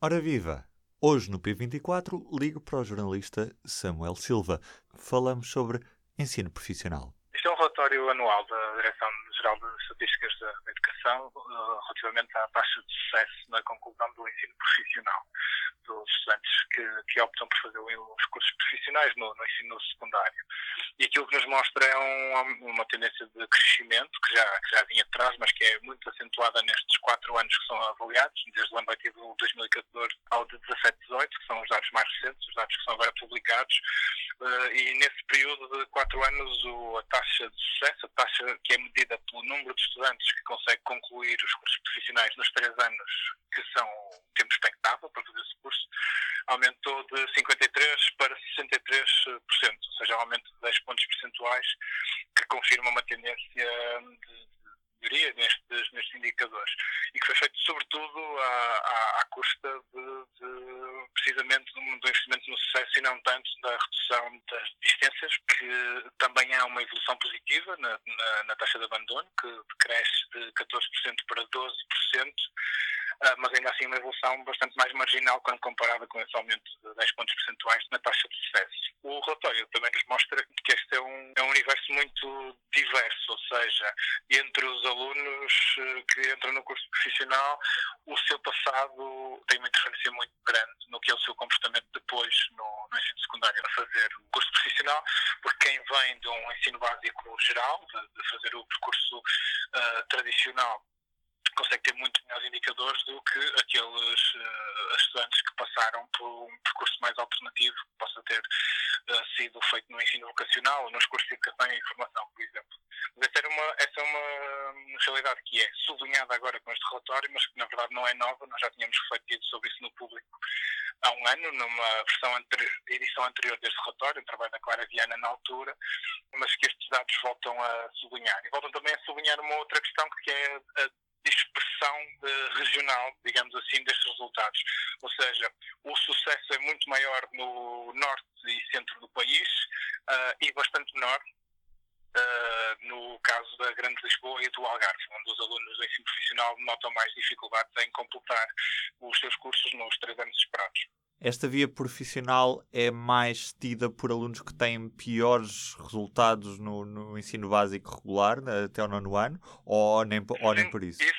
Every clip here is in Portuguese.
Ora viva! Hoje no P24 ligo para o jornalista Samuel Silva. Falamos sobre ensino profissional. Isto é um relatório anual da Direção-Geral de Estatísticas da Educação eh, relativamente à taxa de sucesso na conclusão do ensino profissional dos estudantes que, que optam por fazer os cursos profissionais no, no ensino secundário. Aquilo que nos mostra é um, uma tendência de crescimento que já, que já vinha atrás, mas que é muito acentuada nestes quatro anos que são avaliados, desde o ano letivo 2014 ao de 17-18, que são os dados mais recentes, os dados que são agora publicados. Uh, e nesse período de quatro anos, a taxa de sucesso, a taxa que é medida pelo número de estudantes que consegue concluir os cursos profissionais nos três anos, que são tempo expectável para fazer esse curso, aumentou de 53% para 63%, ou seja, um aumento de 10 pontos percentuais, que confirma uma tendência de melhoria nestes, nestes indicadores. E que foi feito sobretudo à, à, à custa de, de, precisamente do, investimento no sucesso e não tanto da redução das distâncias, que também há uma evolução positiva na, na, na taxa de abandono, que cresce de 14% para 12%, ah, mas ainda assim uma evolução bastante mais marginal quando comparada com esse aumento de 10 pontos percentuais na taxa de sucesso. O relatório também nos mostra que este é um, é um universo muito diverso, ou seja, entre os alunos eh, que entram no curso profissional, o seu passado tem uma interferência muito grande no que é o seu comportamento depois no, no ensino secundário a fazer o curso profissional, porque quem vem de um ensino básico geral, de, de fazer o percurso uh, tradicional, consegue ter muito melhores indicadores do que aqueles uh, estudantes que passaram por um percurso mais alternativo, que possa ter uh, sido feito no ensino vocacional ou nos cursos de educação e informação, por exemplo. Mas essa, uma, essa é uma realidade que é sublinhada agora com este relatório, mas que na verdade não é nova, nós já tínhamos refletido sobre isso no público há um ano, numa versão edição anterior deste relatório, um trabalho da Clara Viana na altura, mas que estes dados voltam a sublinhar. E voltam também a sublinhar uma outra questão que é a dispersão uh, regional, digamos assim, destes resultados. Ou seja, o sucesso é muito maior no norte e centro do país uh, e bastante menor uh, no caso da Grande Lisboa e do Algarve, onde os alunos do ensino profissional notam mais dificuldades em completar os seus cursos nos três anos esperados. Esta via profissional é mais tida por alunos que têm piores resultados no, no ensino básico regular, até o nono ano, ou nem, ou nem por isso? Esse,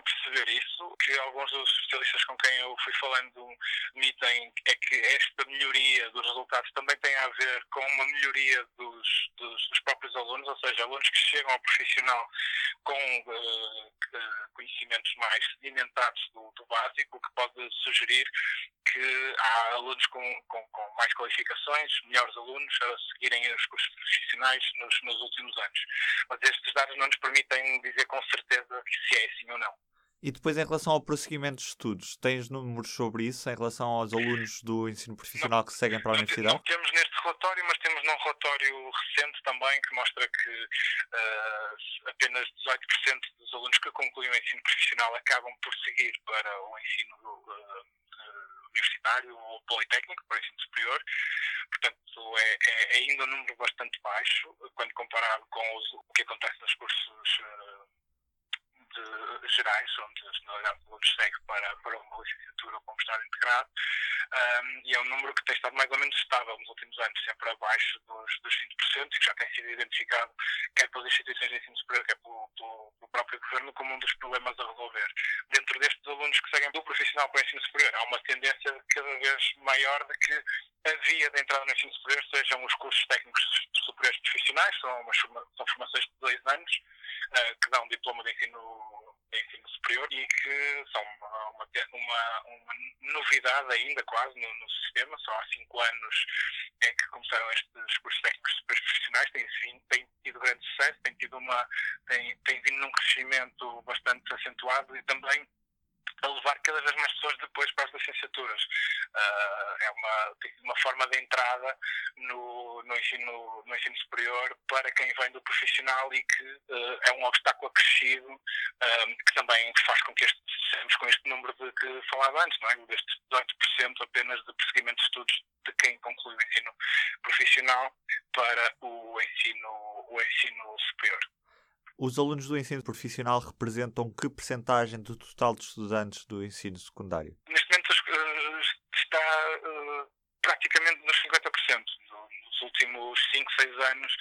permitem perceber isso. Que alguns dos especialistas com quem eu fui falando admitem é que esta melhoria dos resultados também tem a ver com uma melhoria dos, dos, dos próprios alunos, ou seja, alunos que chegam ao profissional com uh, conhecimentos mais sedimentados do, do básico, o que pode sugerir que há alunos com, com, com, mais qualificações, melhores alunos, a seguirem os cursos profissionais nos, nos últimos anos. Mas estes dados não nos permitem dizer com certeza se é assim ou não. E depois, em relação ao prosseguimento de estudos, tens números sobre isso em relação aos alunos do ensino profissional não, que seguem para a universidade? Não temos neste relatório, mas temos num relatório recente também que mostra que uh, apenas 18% dos alunos que concluem o ensino profissional acabam por seguir para o ensino uh, universitário ou politécnico, para o ensino superior. Portanto, é, é, ainda um número bastante baixo quando comparado com os, o que acontece nos cursos uh, gerais, onde a do alunos segue para, para uma licenciatura um estágio integrado, um, e é um número que tem estado mais ou menos estável nos últimos anos, sempre abaixo dos, dos 20%, e que já tem sido identificado quer pelas instituições de ensino superior, quer pelo, pelo, pelo, próprio governo, como um dos problemas a resolver. Dentro destes alunos que seguem do profissional para o ensino superior, há uma tendência cada vez maior de que a via de entrada no ensino superior sejam os cursos técnicos superiores profissionais, são, umas, são formações de dois anos, uh, que dão diploma de ensino, de ensino superior e que são uma, uma, uma novidade ainda quase no, no, sistema, só há cinco anos é que começaram estes cursos técnicos superiores profissionais, têm, têm tido grande sucesso, têm, tido uma, têm, têm vindo num crescimento bastante acentuado e também a levar cada vez mais pessoas depois para as licenciaturas. Uh, é uma, uma forma de entrada no, no, ensino, no ensino superior para quem vem do profissional e que uh, é um obstáculo acrescido uh, que também faz com que este, com este número de que falava antes, não é? destes 18% apenas de prosseguimento de estudos de quem conclui o ensino profissional para o ensino, o ensino superior. Os alunos do ensino profissional representam que percentagem do total de estudantes do ensino secundário? Neste momento uh, está uh, praticamente nos 50%. Nos últimos 5, 6 anos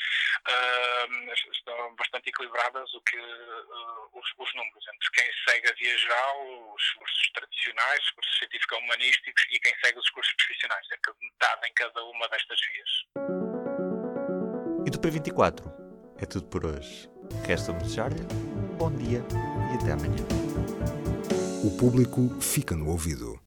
uh, estão bastante equilibradas o que, os, os, números entre quem segue a via geral, os cursos tradicionais, os cursos científico-humanísticos e quem segue os cursos profissionais, cerca de metade em cada uma destas vias. E do P24? É tudo por hoje. Resta-me desejar-lhe um bom dia e até amanhã. O público fica no ouvido.